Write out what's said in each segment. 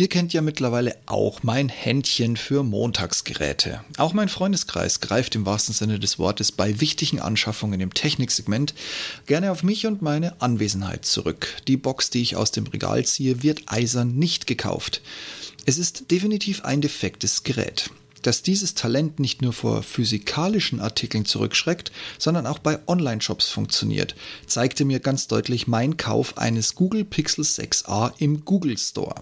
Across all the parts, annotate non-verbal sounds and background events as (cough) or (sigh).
Ihr kennt ja mittlerweile auch mein Händchen für Montagsgeräte. Auch mein Freundeskreis greift im wahrsten Sinne des Wortes bei wichtigen Anschaffungen im Techniksegment gerne auf mich und meine Anwesenheit zurück. Die Box, die ich aus dem Regal ziehe, wird eisern nicht gekauft. Es ist definitiv ein defektes Gerät. Dass dieses Talent nicht nur vor physikalischen Artikeln zurückschreckt, sondern auch bei Online-Shops funktioniert, zeigte mir ganz deutlich mein Kauf eines Google Pixel 6a im Google Store.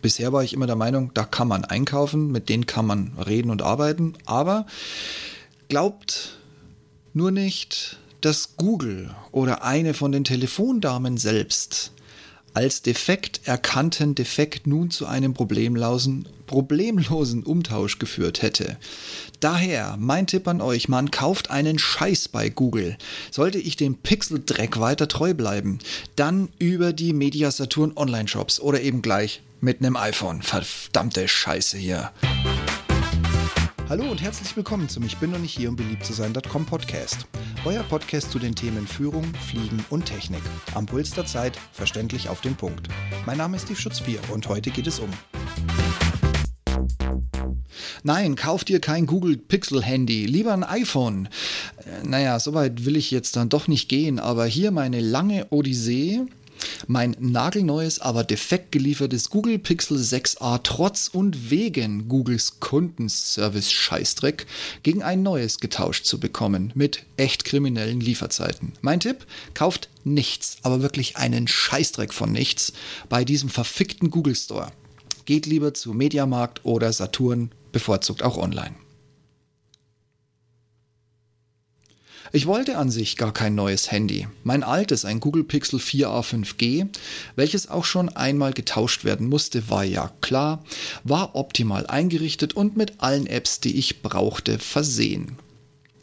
Bisher war ich immer der Meinung, da kann man einkaufen, mit denen kann man reden und arbeiten, aber glaubt nur nicht, dass Google oder eine von den Telefondamen selbst als defekt erkannten Defekt nun zu einem problemlosen, problemlosen Umtausch geführt hätte. Daher mein Tipp an euch, man kauft einen Scheiß bei Google. Sollte ich dem Pixel-Dreck weiter treu bleiben, dann über die Media Saturn Online-Shops oder eben gleich mit einem iPhone. Verdammte Scheiße hier. Hallo und herzlich willkommen zum Ich bin noch nicht hier, um beliebt zu sein.com Podcast. Euer Podcast zu den Themen Führung, Fliegen und Technik. Am Puls der Zeit, verständlich auf den Punkt. Mein Name ist Steve Schutzbier und heute geht es um. Nein, kauft ihr kein Google Pixel Handy, lieber ein iPhone. Äh, naja, soweit will ich jetzt dann doch nicht gehen, aber hier meine lange Odyssee mein nagelneues, aber defekt geliefertes Google Pixel 6a trotz und wegen Googles Kundenservice Scheißdreck gegen ein neues getauscht zu bekommen mit echt kriminellen Lieferzeiten. Mein Tipp, kauft nichts, aber wirklich einen Scheißdreck von nichts bei diesem verfickten Google Store. Geht lieber zu Mediamarkt oder Saturn, bevorzugt auch online. Ich wollte an sich gar kein neues Handy. Mein altes, ein Google Pixel 4a 5G, welches auch schon einmal getauscht werden musste, war ja klar, war optimal eingerichtet und mit allen Apps, die ich brauchte, versehen.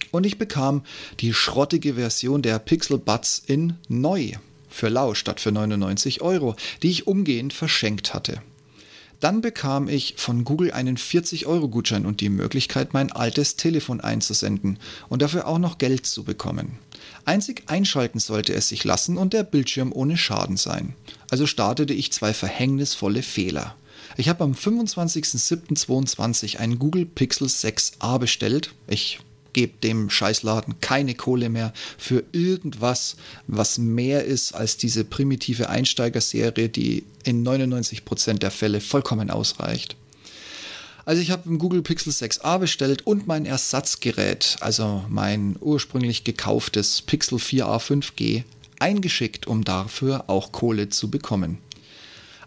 Und ich bekam die schrottige Version der Pixel Buds in neu für lau statt für 99 Euro, die ich umgehend verschenkt hatte. Dann bekam ich von Google einen 40-Euro-Gutschein und die Möglichkeit, mein altes Telefon einzusenden und dafür auch noch Geld zu bekommen. Einzig einschalten sollte es sich lassen und der Bildschirm ohne Schaden sein. Also startete ich zwei verhängnisvolle Fehler. Ich habe am 25.07.22 einen Google Pixel 6a bestellt. Ich gebe dem Scheißladen keine Kohle mehr für irgendwas, was mehr ist als diese primitive Einsteigerserie, die in 99% der Fälle vollkommen ausreicht. Also ich habe ein Google Pixel 6a bestellt und mein Ersatzgerät, also mein ursprünglich gekauftes Pixel 4a 5G, eingeschickt, um dafür auch Kohle zu bekommen.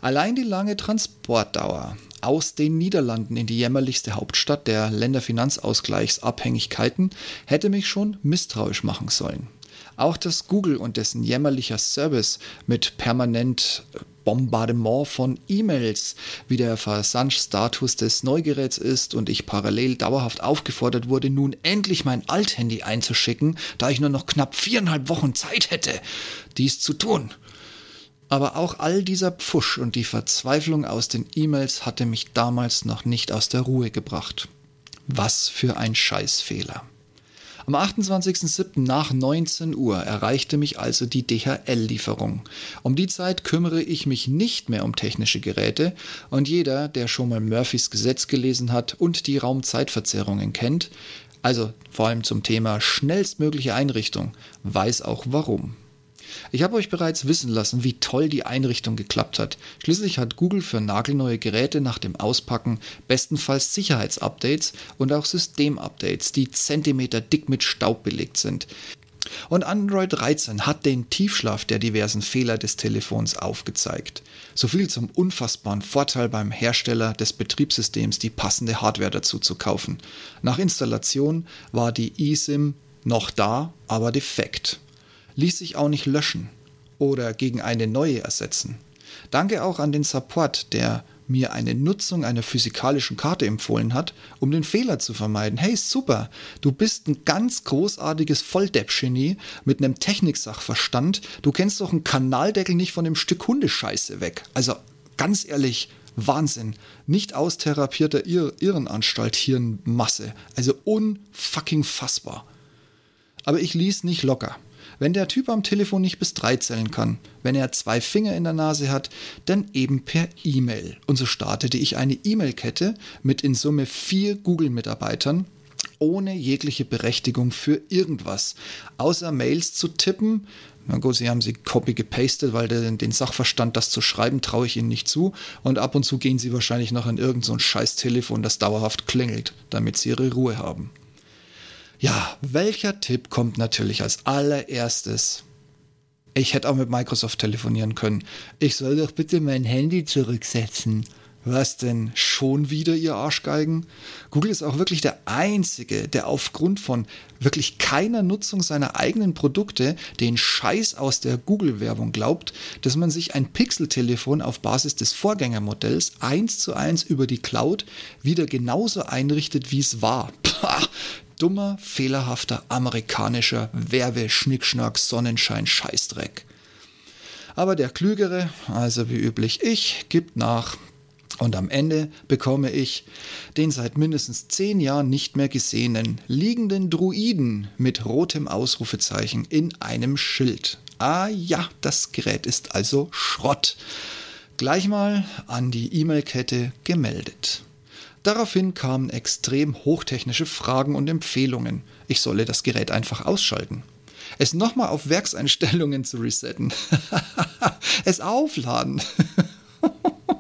Allein die lange Transportdauer aus den Niederlanden in die jämmerlichste Hauptstadt der Länderfinanzausgleichsabhängigkeiten hätte mich schon misstrauisch machen sollen. Auch dass Google und dessen jämmerlicher Service mit permanent Bombardement von E-Mails, wie der Versandstatus des Neugeräts ist und ich parallel dauerhaft aufgefordert wurde, nun endlich mein Althandy einzuschicken, da ich nur noch knapp viereinhalb Wochen Zeit hätte, dies zu tun. Aber auch all dieser Pfusch und die Verzweiflung aus den E-Mails hatte mich damals noch nicht aus der Ruhe gebracht. Was für ein Scheißfehler. Am 28.07. nach 19 Uhr erreichte mich also die DHL-Lieferung. Um die Zeit kümmere ich mich nicht mehr um technische Geräte und jeder, der schon mal Murphys Gesetz gelesen hat und die Raumzeitverzerrungen kennt, also vor allem zum Thema schnellstmögliche Einrichtung, weiß auch warum. Ich habe euch bereits wissen lassen, wie toll die Einrichtung geklappt hat. Schließlich hat Google für nagelneue Geräte nach dem Auspacken bestenfalls Sicherheitsupdates und auch Systemupdates, die Zentimeter dick mit Staub belegt sind. Und Android 13 hat den Tiefschlaf der diversen Fehler des Telefons aufgezeigt. So viel zum unfassbaren Vorteil beim Hersteller des Betriebssystems, die passende Hardware dazu zu kaufen. Nach Installation war die eSIM noch da, aber defekt ließ sich auch nicht löschen oder gegen eine neue ersetzen. Danke auch an den Support, der mir eine Nutzung einer physikalischen Karte empfohlen hat, um den Fehler zu vermeiden. Hey, super, du bist ein ganz großartiges Volldepp-Genie mit einem Techniksachverstand. Du kennst doch einen Kanaldeckel nicht von dem Stück Hundescheiße weg. Also ganz ehrlich, Wahnsinn. Nicht austherapierter Ir Irrenanstalt Hirnmasse. Also unfucking fassbar. Aber ich ließ nicht locker. Wenn der Typ am Telefon nicht bis drei zählen kann, wenn er zwei Finger in der Nase hat, dann eben per E-Mail. Und so startete ich eine E-Mail-Kette mit in Summe vier Google-Mitarbeitern, ohne jegliche Berechtigung für irgendwas, außer Mails zu tippen. Na gut, sie haben sie copy gepastet, weil den, den Sachverstand, das zu schreiben, traue ich ihnen nicht zu. Und ab und zu gehen sie wahrscheinlich noch an irgendein so scheiß Telefon, das dauerhaft klingelt, damit sie ihre Ruhe haben. Ja, welcher Tipp kommt natürlich als allererstes? Ich hätte auch mit Microsoft telefonieren können. Ich soll doch bitte mein Handy zurücksetzen. Was denn? Schon wieder, ihr Arschgeigen? Google ist auch wirklich der Einzige, der aufgrund von wirklich keiner Nutzung seiner eigenen Produkte den Scheiß aus der Google-Werbung glaubt, dass man sich ein Pixel-Telefon auf Basis des Vorgängermodells eins zu eins über die Cloud wieder genauso einrichtet, wie es war. Pah, dummer, fehlerhafter amerikanischer Werbeschnickschnack Sonnenschein Scheißdreck. Aber der Klügere, also wie üblich ich, gibt nach. Und am Ende bekomme ich den seit mindestens zehn Jahren nicht mehr gesehenen liegenden Druiden mit rotem Ausrufezeichen in einem Schild. Ah ja, das Gerät ist also Schrott. Gleich mal an die E-Mail-Kette gemeldet. Daraufhin kamen extrem hochtechnische Fragen und Empfehlungen. Ich solle das Gerät einfach ausschalten. Es nochmal auf Werkseinstellungen zu resetten. (laughs) es aufladen.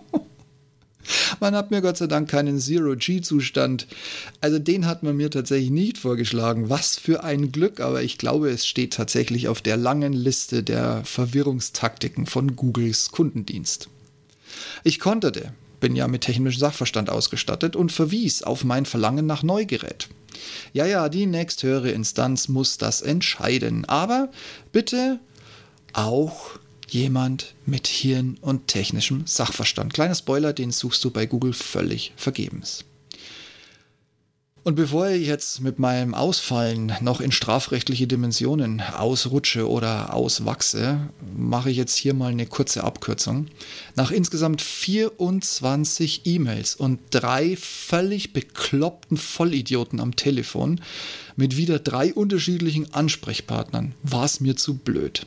(laughs) man hat mir Gott sei Dank keinen Zero-G-Zustand. Also den hat man mir tatsächlich nicht vorgeschlagen. Was für ein Glück, aber ich glaube, es steht tatsächlich auf der langen Liste der Verwirrungstaktiken von Googles Kundendienst. Ich konterte bin ja mit technischem Sachverstand ausgestattet und verwies auf mein Verlangen nach Neugerät. Ja, ja, die nächsthöhere Instanz muss das entscheiden, aber bitte auch jemand mit Hirn und technischem Sachverstand. Kleiner Spoiler, den suchst du bei Google völlig vergebens. Und bevor ich jetzt mit meinem Ausfallen noch in strafrechtliche Dimensionen ausrutsche oder auswachse, mache ich jetzt hier mal eine kurze Abkürzung. Nach insgesamt 24 E-Mails und drei völlig bekloppten Vollidioten am Telefon mit wieder drei unterschiedlichen Ansprechpartnern war es mir zu blöd.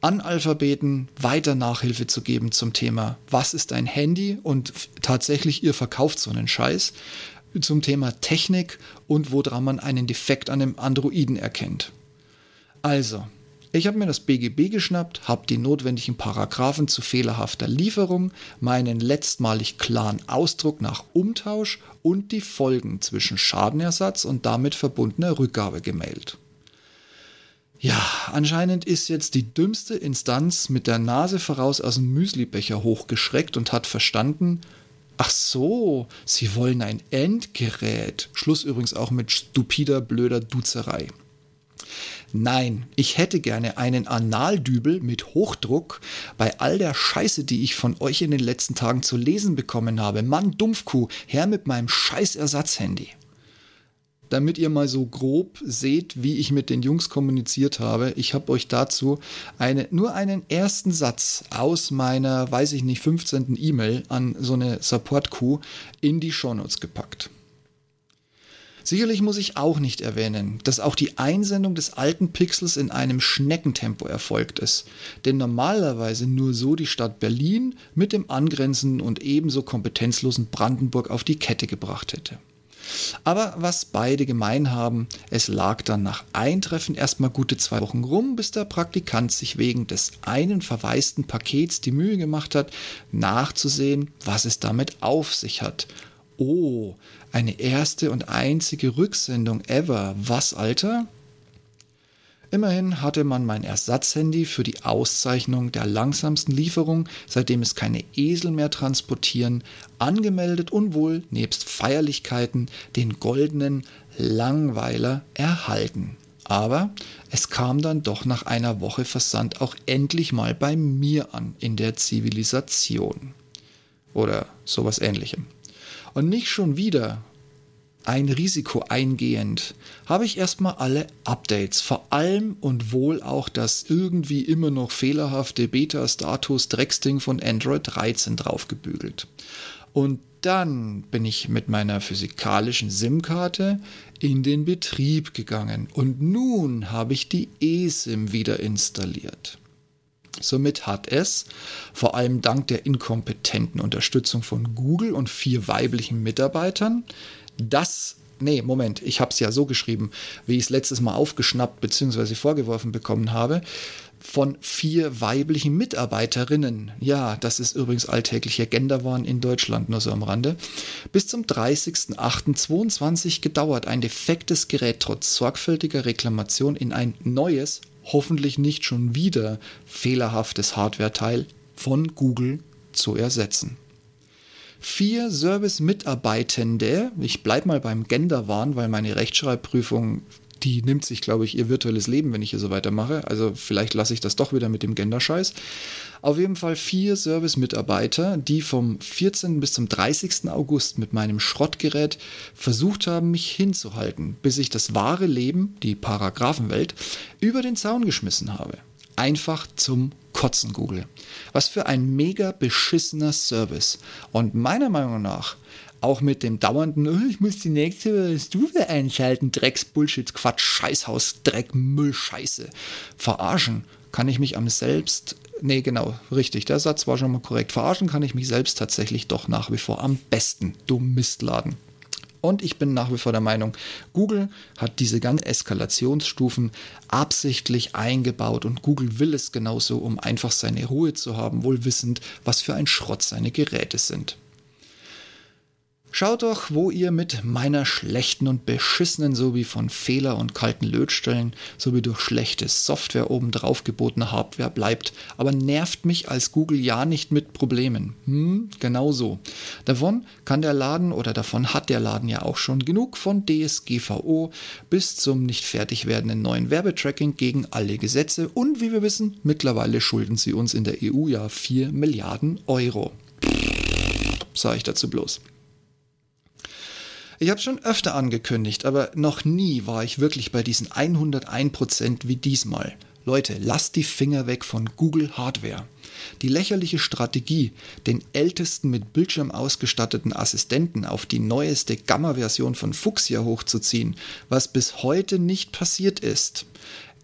Analphabeten weiter Nachhilfe zu geben zum Thema, was ist ein Handy und tatsächlich ihr verkauft so einen Scheiß zum Thema Technik und woran man einen Defekt an einem Androiden erkennt. Also, ich habe mir das BGB geschnappt, habe die notwendigen Paragraphen zu fehlerhafter Lieferung, meinen letztmalig klaren Ausdruck nach Umtausch und die Folgen zwischen Schadenersatz und damit verbundener Rückgabe gemailt. Ja, anscheinend ist jetzt die dümmste Instanz mit der Nase voraus aus dem Müslibecher hochgeschreckt und hat verstanden, Ach so, Sie wollen ein Endgerät. Schluss übrigens auch mit stupider, blöder Duzerei. Nein, ich hätte gerne einen Analdübel mit Hochdruck bei all der Scheiße, die ich von euch in den letzten Tagen zu lesen bekommen habe. Mann, Dumpfkuh, her mit meinem scheiß Ersatzhandy damit ihr mal so grob seht, wie ich mit den Jungs kommuniziert habe. Ich habe euch dazu eine, nur einen ersten Satz aus meiner, weiß ich nicht, 15. E-Mail an so eine Support-Coup in die Shownotes gepackt. Sicherlich muss ich auch nicht erwähnen, dass auch die Einsendung des alten Pixels in einem Schneckentempo erfolgt ist, denn normalerweise nur so die Stadt Berlin mit dem angrenzenden und ebenso kompetenzlosen Brandenburg auf die Kette gebracht hätte. Aber was beide gemein haben, es lag dann nach Eintreffen erstmal gute zwei Wochen rum, bis der Praktikant sich wegen des einen verwaisten Pakets die Mühe gemacht hat, nachzusehen, was es damit auf sich hat. Oh, eine erste und einzige Rücksendung ever. Was, Alter? Immerhin hatte man mein Ersatzhandy für die Auszeichnung der langsamsten Lieferung, seitdem es keine Esel mehr transportieren, angemeldet und wohl nebst Feierlichkeiten den goldenen Langweiler erhalten. Aber es kam dann doch nach einer Woche Versand auch endlich mal bei mir an in der Zivilisation. Oder sowas ähnlichem. Und nicht schon wieder ein Risiko eingehend, habe ich erstmal alle Updates, vor allem und wohl auch das irgendwie immer noch fehlerhafte Beta-Status-Drecksding von Android 13 draufgebügelt. Und dann bin ich mit meiner physikalischen SIM-Karte in den Betrieb gegangen und nun habe ich die eSIM wieder installiert. Somit hat es, vor allem dank der inkompetenten Unterstützung von Google und vier weiblichen Mitarbeitern, das nee, Moment, ich habe es ja so geschrieben, wie ich es letztes Mal aufgeschnappt bzw. vorgeworfen bekommen habe, von vier weiblichen Mitarbeiterinnen. Ja, das ist übrigens alltäglicher Genderwahn in Deutschland, nur so am Rande. Bis zum 30.08.22 gedauert, ein defektes Gerät trotz sorgfältiger Reklamation in ein neues, hoffentlich nicht schon wieder fehlerhaftes Hardware-Teil von Google zu ersetzen. Vier Service-Mitarbeitende, ich bleibe mal beim Genderwahn, weil meine Rechtschreibprüfung, die nimmt sich, glaube ich, ihr virtuelles Leben, wenn ich hier so weitermache. Also vielleicht lasse ich das doch wieder mit dem Genderscheiß. Auf jeden Fall vier Service-Mitarbeiter, die vom 14. bis zum 30. August mit meinem Schrottgerät versucht haben, mich hinzuhalten, bis ich das wahre Leben, die Paragraphenwelt, über den Zaun geschmissen habe einfach zum Kotzen Google. Was für ein mega beschissener Service. Und meiner Meinung nach auch mit dem dauernden, oh, ich muss die nächste Stufe einschalten, Drecks, Bullshit, Quatsch, Scheißhaus, Dreck, Müll, Scheiße. Verarschen kann ich mich am selbst, nee, genau, richtig, der Satz war schon mal korrekt. Verarschen kann ich mich selbst tatsächlich doch nach wie vor am besten, du Mistladen. Und ich bin nach wie vor der Meinung, Google hat diese ganzen Eskalationsstufen absichtlich eingebaut und Google will es genauso, um einfach seine Ruhe zu haben, wohl wissend, was für ein Schrott seine Geräte sind. Schaut doch, wo ihr mit meiner schlechten und beschissenen sowie von Fehler und kalten Lötstellen sowie durch schlechte Software obendrauf gebotene Hardware bleibt, aber nervt mich als Google ja nicht mit Problemen. Hm, genau so. Davon kann der Laden oder davon hat der Laden ja auch schon genug von DSGVO bis zum nicht fertig werdenden neuen Werbetracking gegen alle Gesetze und wie wir wissen, mittlerweile schulden sie uns in der EU ja 4 Milliarden Euro. Sag ich dazu bloß. Ich habe schon öfter angekündigt, aber noch nie war ich wirklich bei diesen 101% wie diesmal. Leute, lasst die Finger weg von Google Hardware. Die lächerliche Strategie, den ältesten mit Bildschirm ausgestatteten Assistenten auf die neueste Gamma-Version von Fuchsia hochzuziehen, was bis heute nicht passiert ist.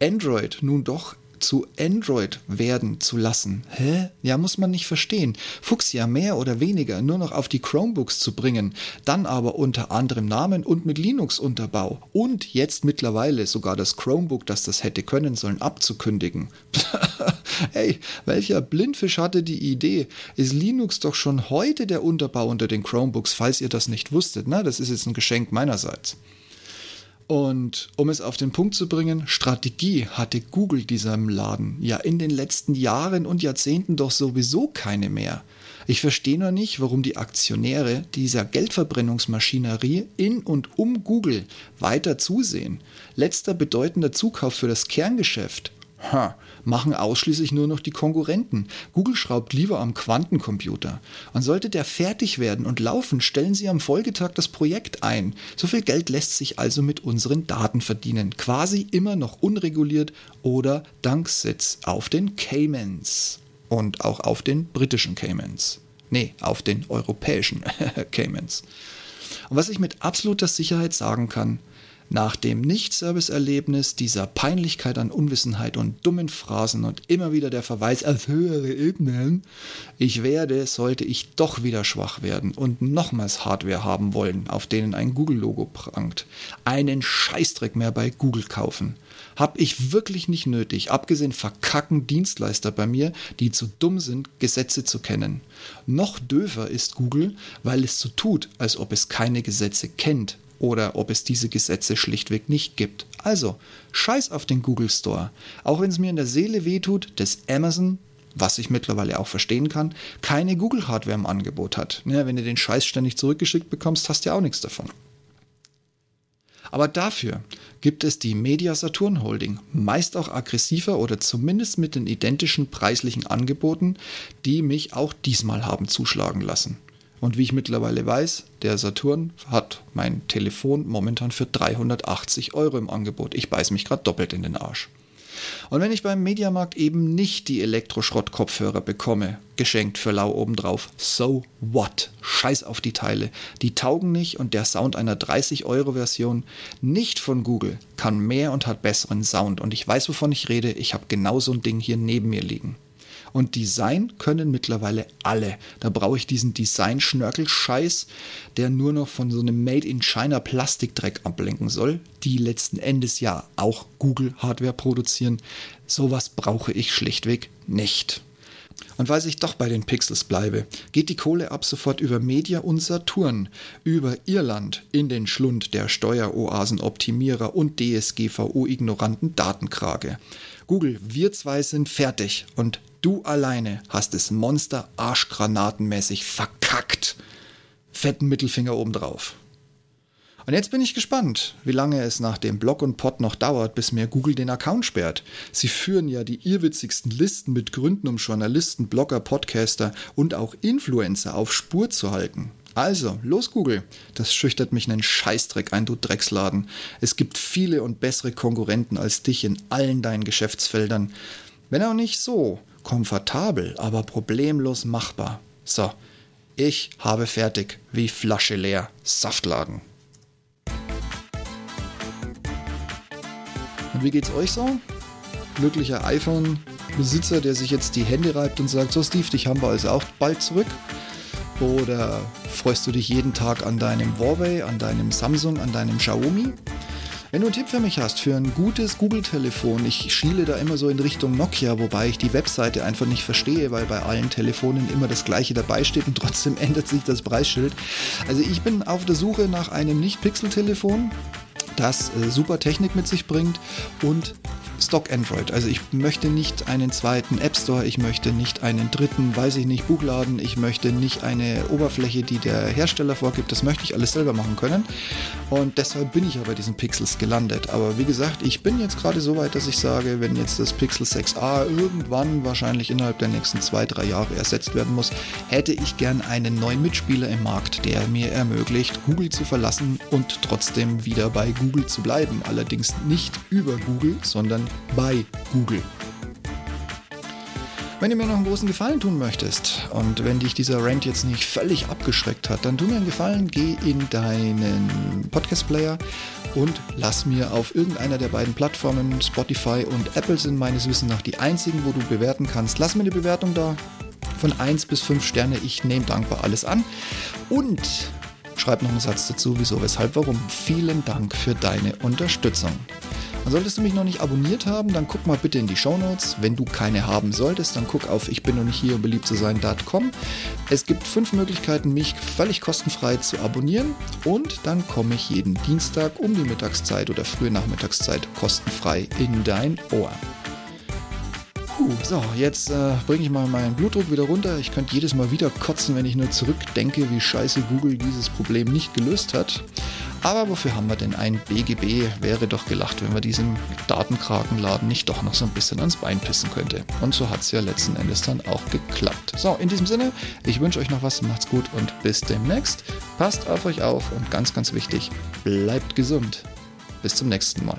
Android nun doch zu Android werden zu lassen. Hä? Ja, muss man nicht verstehen. Fuchsia mehr oder weniger nur noch auf die Chromebooks zu bringen, dann aber unter anderem Namen und mit Linux-Unterbau und jetzt mittlerweile sogar das Chromebook, das das hätte können sollen, abzukündigen. (laughs) hey, welcher Blindfisch hatte die Idee? Ist Linux doch schon heute der Unterbau unter den Chromebooks, falls ihr das nicht wusstet. Na, das ist jetzt ein Geschenk meinerseits. Und um es auf den Punkt zu bringen, Strategie hatte Google diesem Laden ja in den letzten Jahren und Jahrzehnten doch sowieso keine mehr. Ich verstehe nur nicht, warum die Aktionäre dieser Geldverbrennungsmaschinerie in und um Google weiter zusehen. Letzter bedeutender Zukauf für das Kerngeschäft Ha, machen ausschließlich nur noch die Konkurrenten. Google schraubt lieber am Quantencomputer. Und sollte der fertig werden und laufen, stellen sie am Folgetag das Projekt ein. So viel Geld lässt sich also mit unseren Daten verdienen. Quasi immer noch unreguliert oder dank Sitz auf den Caymans. Und auch auf den britischen Caymans. Nee, auf den europäischen (laughs) Caymans. Und was ich mit absoluter Sicherheit sagen kann, nach dem Nicht-Service-Erlebnis, dieser Peinlichkeit an Unwissenheit und dummen Phrasen und immer wieder der Verweis auf höhere Ebenen, ich werde, sollte ich doch wieder schwach werden und nochmals Hardware haben wollen, auf denen ein Google-Logo prangt, einen Scheißdreck mehr bei Google kaufen. Hab ich wirklich nicht nötig, abgesehen verkacken Dienstleister bei mir, die zu dumm sind, Gesetze zu kennen. Noch döver ist Google, weil es so tut, als ob es keine Gesetze kennt, oder ob es diese Gesetze schlichtweg nicht gibt. Also, scheiß auf den Google Store. Auch wenn es mir in der Seele wehtut, dass Amazon, was ich mittlerweile auch verstehen kann, keine Google-Hardware im Angebot hat. Ja, wenn du den Scheiß ständig zurückgeschickt bekommst, hast du ja auch nichts davon. Aber dafür gibt es die Media Saturn Holding, meist auch aggressiver oder zumindest mit den identischen preislichen Angeboten, die mich auch diesmal haben zuschlagen lassen. Und wie ich mittlerweile weiß, der Saturn hat mein Telefon momentan für 380 Euro im Angebot. Ich beiß mich gerade doppelt in den Arsch. Und wenn ich beim Mediamarkt eben nicht die Elektroschrott-Kopfhörer bekomme, geschenkt für lau obendrauf, so what? Scheiß auf die Teile. Die taugen nicht und der Sound einer 30-Euro-Version, nicht von Google, kann mehr und hat besseren Sound. Und ich weiß, wovon ich rede. Ich habe genau so ein Ding hier neben mir liegen. Und Design können mittlerweile alle. Da brauche ich diesen Design-Schnörkel-Scheiß, der nur noch von so einem Made-in-China Plastikdreck ablenken soll, die letzten Endes ja auch Google-Hardware produzieren. Sowas brauche ich schlichtweg nicht. Und weil ich doch bei den Pixels bleibe, geht die Kohle ab sofort über Media und Saturn, über Irland in den Schlund der Steueroasen-Optimierer und DSGVO-ignoranten Datenkrage. Google, wir zwei sind fertig und Du alleine hast es Monster arschgranatenmäßig verkackt. Fetten Mittelfinger obendrauf. Und jetzt bin ich gespannt, wie lange es nach dem Blog und Pod noch dauert, bis mir Google den Account sperrt. Sie führen ja die irrwitzigsten Listen mit Gründen, um Journalisten, Blogger, Podcaster und auch Influencer auf Spur zu halten. Also, los Google. Das schüchtert mich einen Scheißdreck ein, du Drecksladen. Es gibt viele und bessere Konkurrenten als dich in allen deinen Geschäftsfeldern. Wenn auch nicht so, komfortabel, aber problemlos machbar. So, ich habe fertig, wie Flasche leer, Saftladen. Und wie geht's euch so? Glücklicher iPhone-Besitzer, der sich jetzt die Hände reibt und sagt, so Steve, dich haben wir also auch bald zurück. Oder freust du dich jeden Tag an deinem Huawei, an deinem Samsung, an deinem Xiaomi? Wenn du einen Tipp für mich hast, für ein gutes Google-Telefon, ich schiele da immer so in Richtung Nokia, wobei ich die Webseite einfach nicht verstehe, weil bei allen Telefonen immer das gleiche dabei steht und (laughs) trotzdem ändert sich das Preisschild. Also ich bin auf der Suche nach einem Nicht-Pixel-Telefon, das äh, super Technik mit sich bringt und Stock Android. Also ich möchte nicht einen zweiten App Store, ich möchte nicht einen dritten, weiß ich nicht, Buchladen, ich möchte nicht eine Oberfläche, die der Hersteller vorgibt. Das möchte ich alles selber machen können. Und deshalb bin ich ja bei diesen Pixels gelandet. Aber wie gesagt, ich bin jetzt gerade so weit, dass ich sage, wenn jetzt das Pixel 6a irgendwann wahrscheinlich innerhalb der nächsten zwei, drei Jahre ersetzt werden muss, hätte ich gern einen neuen Mitspieler im Markt, der mir ermöglicht, Google zu verlassen und trotzdem wieder bei Google zu bleiben. Allerdings nicht über Google, sondern bei Google. Wenn du mir noch einen großen Gefallen tun möchtest und wenn dich dieser Rant jetzt nicht völlig abgeschreckt hat, dann tu mir einen Gefallen, geh in deinen Podcast-Player und lass mir auf irgendeiner der beiden Plattformen, Spotify und Apple sind meines Wissens nach die einzigen, wo du bewerten kannst. Lass mir eine Bewertung da von 1 bis 5 Sterne. Ich nehme dankbar alles an. Und schreib noch einen Satz dazu, wieso, weshalb, warum. Vielen Dank für deine Unterstützung. Solltest du mich noch nicht abonniert haben, dann guck mal bitte in die Show Notes. Wenn du keine haben solltest, dann guck auf ich bin noch nicht hier, um beliebt zu sein.com. Es gibt fünf Möglichkeiten, mich völlig kostenfrei zu abonnieren und dann komme ich jeden Dienstag um die Mittagszeit oder frühe Nachmittagszeit kostenfrei in dein Ohr. Puh, so, jetzt äh, bringe ich mal meinen Blutdruck wieder runter. Ich könnte jedes Mal wieder kotzen, wenn ich nur zurückdenke, wie scheiße Google dieses Problem nicht gelöst hat. Aber wofür haben wir denn ein BGB? Wäre doch gelacht, wenn wir diesem Datenkrakenladen nicht doch noch so ein bisschen ans Bein pissen könnte. Und so hat es ja letzten Endes dann auch geklappt. So, in diesem Sinne, ich wünsche euch noch was, macht's gut und bis demnächst. Passt auf euch auf und ganz, ganz wichtig, bleibt gesund. Bis zum nächsten Mal.